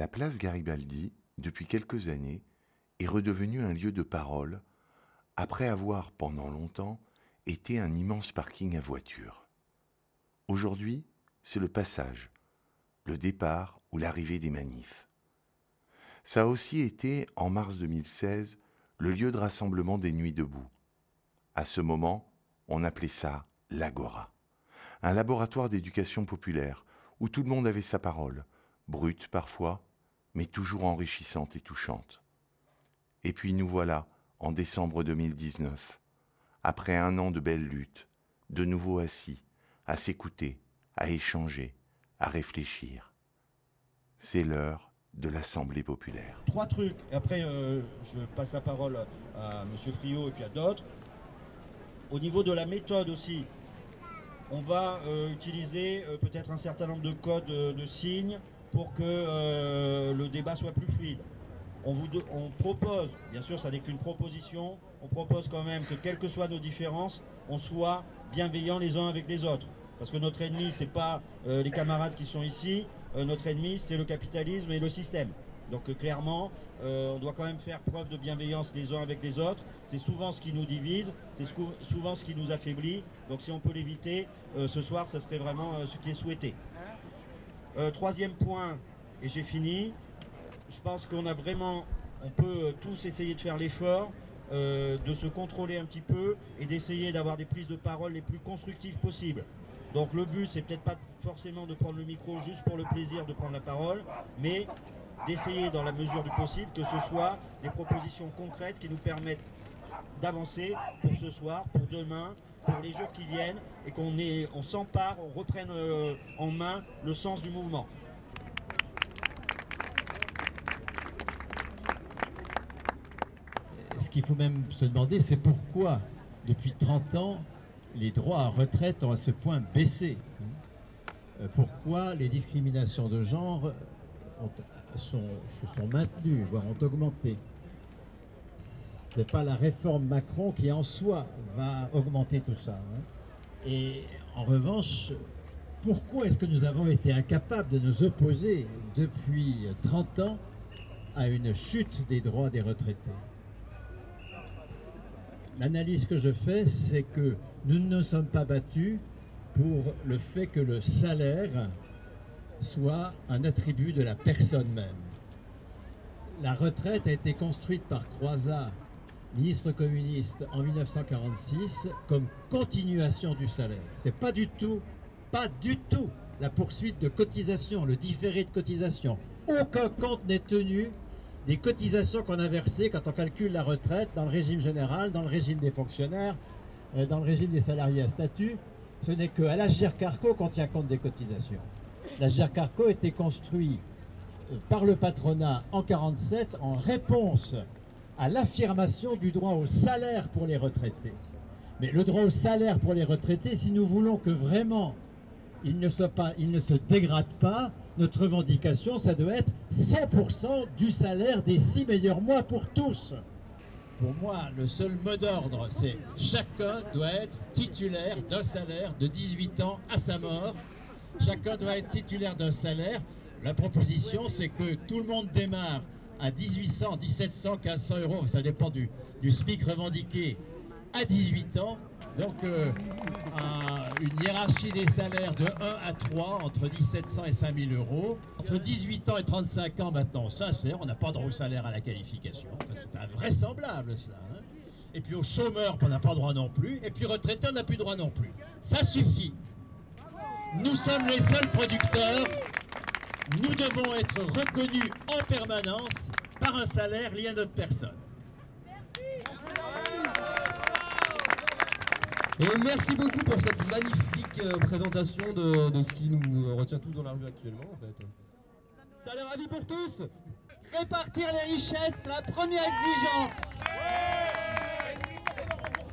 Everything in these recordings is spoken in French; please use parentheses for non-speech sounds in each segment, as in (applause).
La place Garibaldi, depuis quelques années, est redevenue un lieu de parole après avoir pendant longtemps été un immense parking à voitures. Aujourd'hui, c'est le passage, le départ ou l'arrivée des manifs. Ça a aussi été, en mars 2016, le lieu de rassemblement des nuits debout. À ce moment, on appelait ça l'Agora, un laboratoire d'éducation populaire où tout le monde avait sa parole, brute parfois, mais toujours enrichissante et touchante. Et puis nous voilà, en décembre 2019, après un an de belles luttes, de nouveau assis, à s'écouter, à échanger, à réfléchir. C'est l'heure de l'Assemblée populaire. Trois trucs, et après euh, je passe la parole à M. Friot et puis à d'autres. Au niveau de la méthode aussi, on va euh, utiliser euh, peut-être un certain nombre de codes de signes pour que le débat soit plus fluide. On, propose, bien sûr ça n'est qu'une proposition, on propose quand même que quelles que soient nos différences, on soit bienveillants les uns avec les autres. Parce que notre ennemi, ce n'est pas euh, les camarades qui sont ici, euh, notre ennemi, c'est le capitalisme et le système. Donc euh, clairement, on doit quand même faire preuve de bienveillance les uns avec les autres. C'est souvent ce qui nous divise, c'est souvent ce qui nous affaiblit. Donc si on peut l'éviter, ce soir, ça serait vraiment ce qui est souhaité. Troisième point, et j'ai fini, je pense qu'on a vraiment, on peut tous essayer de faire l'effort de se contrôler un petit peu et d'essayer d'avoir des prises de parole les plus constructives possibles. Donc le but, c'est peut-être pas forcément de prendre le micro juste pour le plaisir de prendre la parole, mais d'essayer dans la mesure du possible que ce soit des propositions concrètes qui nous permettent d'avancer pour ce soir, pour demain, pour les jours qui viennent, et qu'on on s'empare, on reprenne euh, en main le sens du mouvement. Ce qu'il faut même se demander, c'est pourquoi, depuis 30 ans, les droits à retraite ont à ce point baissé. Euh, pourquoi les discriminations de genre se sont maintenues, voire ont augmenté n'est pas la réforme Macron qui en soi va augmenter tout ça. Hein. Et en revanche, pourquoi est-ce que nous avons été incapables de nous opposer depuis 30 ans à une chute des droits des retraités? L'analyse que je fais, c'est que nous ne nous sommes pas battus pour le fait que le salaire soit un attribut de la personne même. La retraite a été construite par Croizat, ministre communiste, en 1946, comme continuation du salaire. C'est pas du tout, pas du tout la poursuite de cotisation, le différé de cotisation. Aucun compte n'est tenu des cotisations qu'on a versées quand on calcule la retraite dans le régime général, dans le régime des fonctionnaires, euh, dans le régime des salariés à statut, ce n'est qu'à la Carco qu'on tient compte des cotisations. La Carco a été construit euh, par le patronat en 1947 en réponse à l'affirmation du droit au salaire pour les retraités. Mais le droit au salaire pour les retraités, si nous voulons que vraiment il ne, se dégrade pas, notre revendication, ça doit être 100% du salaire des six meilleurs mois pour tous. Pour moi, le seul mot d'ordre, c'est chacun doit être titulaire d'un salaire de 18 ans à sa mort. Chacun doit être titulaire d'un salaire. La proposition, c'est que tout le monde démarre à 1800, 1700, 1500 euros, ça dépend du, du SMIC revendiqué, à 18 ans donc, euh, une hiérarchie des salaires de 1 à 3 entre 1700 et 5000 euros. Entre 18 ans et 35 ans, maintenant, sincère, on n'a pas droit au salaire à la qualification. C'est invraisemblable, ça. Hein. et puis aux chômeurs, on n'a pas droit non plus. Et puis retraités, on n'a plus droit non plus. Ça suffit. Nous sommes les seuls producteurs. Nous devons être reconnus en permanence par un salaire lié à notre personne. Et merci beaucoup pour cette magnifique euh, présentation de, ce qui nous retient tous dans la rue actuellement en fait. Salaire à vie pour tous Répartir les richesses, la première exigence.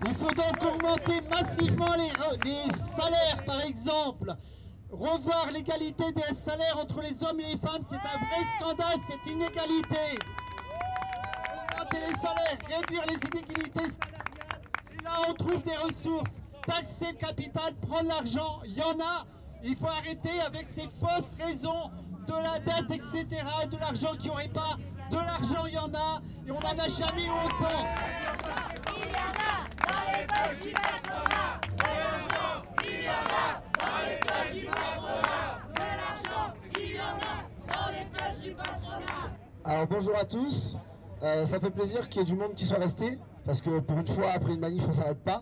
Il faut donc augmenter massivement les, les salaires, par exemple. Revoir l'égalité des salaires entre les hommes et les femmes, c'est un vrai scandale, cette inégalité. Augmenter les salaires, réduire les inégalités là, on trouve des ressources. Taxer le capital, prendre l'argent, il y en a. Il faut arrêter avec ces fausses raisons de la dette, etc. Et de l'argent qui n'y aurait pas. De l'argent, il y en a, et on n'en a jamais eu autant. Il y en a dans les poches du patronat. De l'argent, il y en a dans les poches du patronat. De l'argent, il y en a dans les poches du patronat. Alors bonjour à tous, Euh, ça fait plaisir qu'il y ait du monde qui soit resté, parce que pour une fois, après une manif, on s'arrête pas.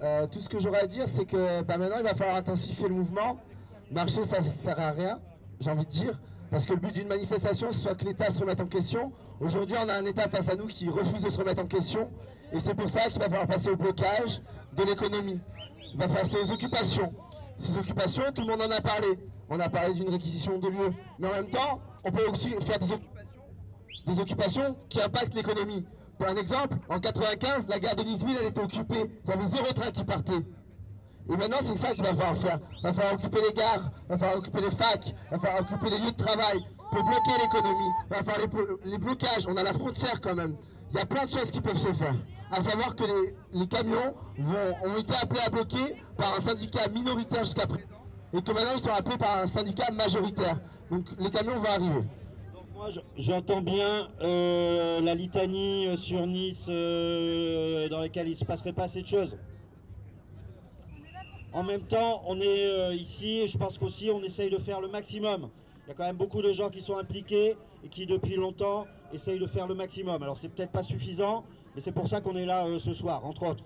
Euh, tout ce que j'aurais à dire, c'est que bah, maintenant, il va falloir intensifier le mouvement. Marcher, ça ne sert à rien, j'ai envie de dire, parce que le but d'une manifestation, ce soit que l'État se remette en question. Aujourd'hui, on a un État face à nous qui refuse de se remettre en question, et c'est pour ça qu'il va falloir passer au blocage de l'économie. Il va falloir passer aux occupations. Ces occupations, tout le monde en a parlé. On a parlé d'une réquisition de lieux, mais en même temps, on peut aussi faire des occupations des occupations qui impactent l'économie. Pour un exemple, en 95, la gare de Nice-Ville, elle était occupée. Il y avait zéro train qui partait. Et maintenant, c'est ça qu'il va falloir faire. Il va falloir occuper les gares, il va falloir occuper les facs, il va falloir occuper les lieux de travail pour bloquer l'économie. Il va falloir les, blo- les blocages. On a la frontière quand même. Il y a plein de choses qui peuvent se faire. À savoir que les, les camions vont- ont été appelés à bloquer par un syndicat minoritaire jusqu'à présent. Et que maintenant, ils sont appelés par un syndicat majoritaire. Donc les camions vont arriver. J'entends bien euh, la litanie euh, sur Nice euh, dans laquelle il ne se passerait pas assez de choses. En même temps, on est ici et je pense qu'aussi on essaye de faire le maximum. Il y a quand même beaucoup de gens qui sont impliqués et qui depuis longtemps essayent de faire le maximum. Alors c'est peut-être pas suffisant, mais c'est pour ça qu'on est là ce soir, entre autres.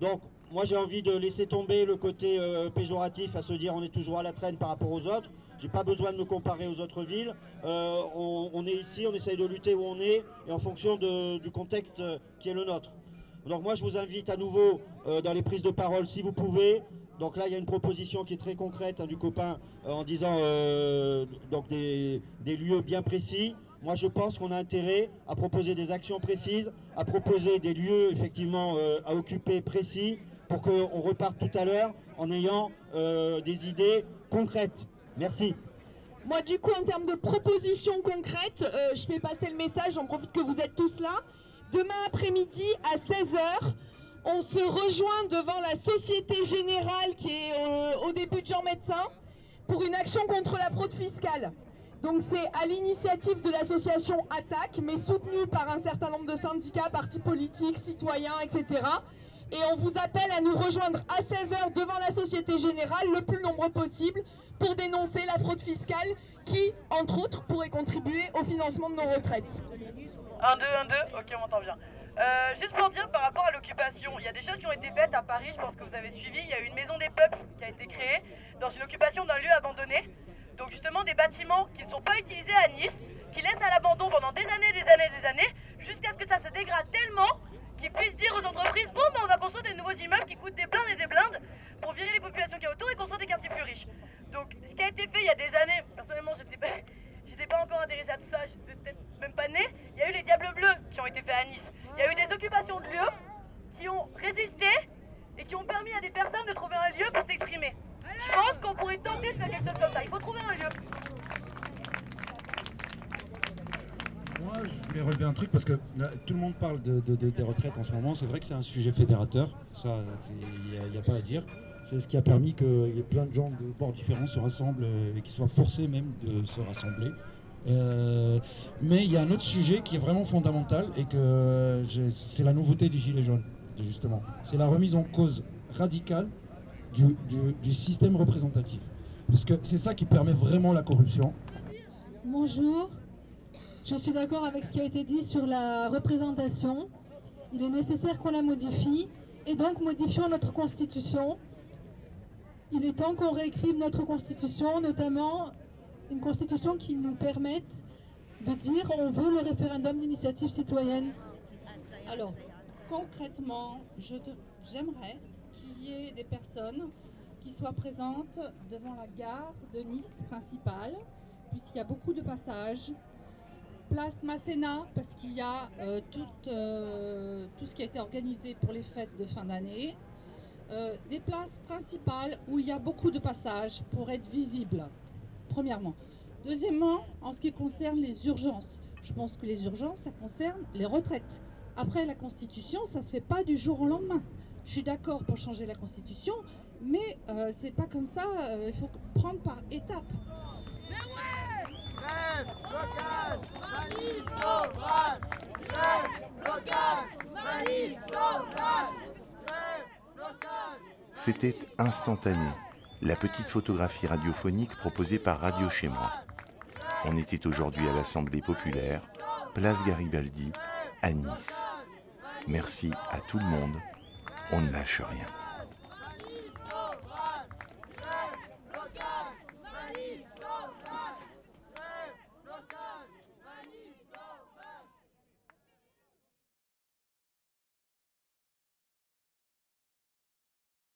Donc moi j'ai envie de laisser tomber le côté péjoratif à se dire on est toujours à la traîne par rapport aux autres. J'ai pas besoin de me comparer aux autres villes. Euh, on, est ici, on essaye de lutter où on est et en fonction du contexte euh, qui est le nôtre. Donc moi je vous invite à nouveau euh, dans les prises de parole si vous pouvez. Donc là il y a une proposition qui est très concrète hein, du copain en disant donc des, lieux bien précis. Moi je pense qu'on a intérêt à proposer des actions précises, à proposer des lieux effectivement à occuper précis pour qu'on reparte tout à l'heure en ayant des idées concrètes. Merci. Moi, du coup, en termes de propositions concrètes, euh, je fais passer le message, j'en profite que vous êtes tous là. Demain après-midi, à 16h, on se rejoint devant la Société Générale qui est euh, au début de Jean Médecin pour une action contre la fraude fiscale. Donc c'est à l'initiative de l'association Attaque, mais soutenue par un certain nombre de syndicats, partis politiques, citoyens, etc. Et on vous appelle à nous rejoindre à 16h devant la Société Générale, le plus nombreux possible, pour dénoncer la fraude fiscale qui, entre autres, pourrait contribuer au financement de nos retraites. 1, 2, 1, 2, ok, on m'entend bien. Euh, juste pour dire par rapport à l'occupation, il y a des choses qui ont été faites à Paris, je pense que vous avez suivi. Il y a eu une maison des peuples qui a été créée dans une occupation d'un lieu abandonné. Donc, justement, des bâtiments qui ne sont pas utilisés à Nice, qui laissent à l'abandon pendant des années, des années, des années, jusqu'à ce que ça se dégrade tellement qu'ils puissent dire aux entreprises Bon, ben, on va construire des nouveaux immeubles qui coûtent des blindes et des blindes pour virer les populations qui y a autour et construire des quartiers plus riches. Donc, ce qui a été fait il y a des années, personnellement, j'étais pas. (laughs) Pas encore intéressée à tout ça, j'étais peut-être même pas née. Il y a eu les Diables Bleus qui ont été faits à Nice. Il y a eu des occupations de lieux qui ont résisté et qui ont permis à des personnes de trouver un lieu pour s'exprimer. Je pense qu'on pourrait tenter de faire quelque chose comme ça. Il faut trouver un lieu. Je voulais relever un truc parce que tout le monde parle de, de- de- des retraites en ce moment. C'est vrai que c'est un sujet fédérateur. Ça, il n'y a, pas à dire. C'est ce qui a permis qu'il y ait plein de gens de bords différents se rassemblent euh, et qui soient forcés même de se rassembler. Euh, mais il y a un autre sujet qui est vraiment fondamental et que j'ai- c'est la nouveauté des Gilets jaunes, justement. C'est la remise en cause radicale du, du- du système représentatif. Parce que c'est ça qui permet vraiment la corruption. Bonjour. Je suis d'accord avec ce qui a été dit sur la représentation. Il est nécessaire qu'on la modifie et donc modifions notre constitution. Il est temps qu'on réécrive notre constitution, notamment une constitution qui nous permette de dire on veut le référendum d'initiative citoyenne. Alors, concrètement, j'aimerais qu'il y ait des personnes qui soient présentes devant la gare de Nice principale, puisqu'il y a beaucoup de passages. Place Masséna, parce qu'il y a euh, tout, euh, tout ce qui a été organisé pour les fêtes de fin d'année. Euh, des places principales où il y a beaucoup de passages pour être visibles, premièrement. Deuxièmement, en ce qui concerne les urgences, je pense que les urgences, ça concerne les retraites. Après, la Constitution, ça ne se fait pas du jour au lendemain. Je suis d'accord pour changer la Constitution, mais c'est pas comme ça, il faut prendre par étapes. C'était instantané, la petite photographie radiophonique proposée par Radio Chez Moi. On était aujourd'hui à l'Assemblée populaire, place Garibaldi, à Nice. Merci à tout le monde, on ne lâche rien.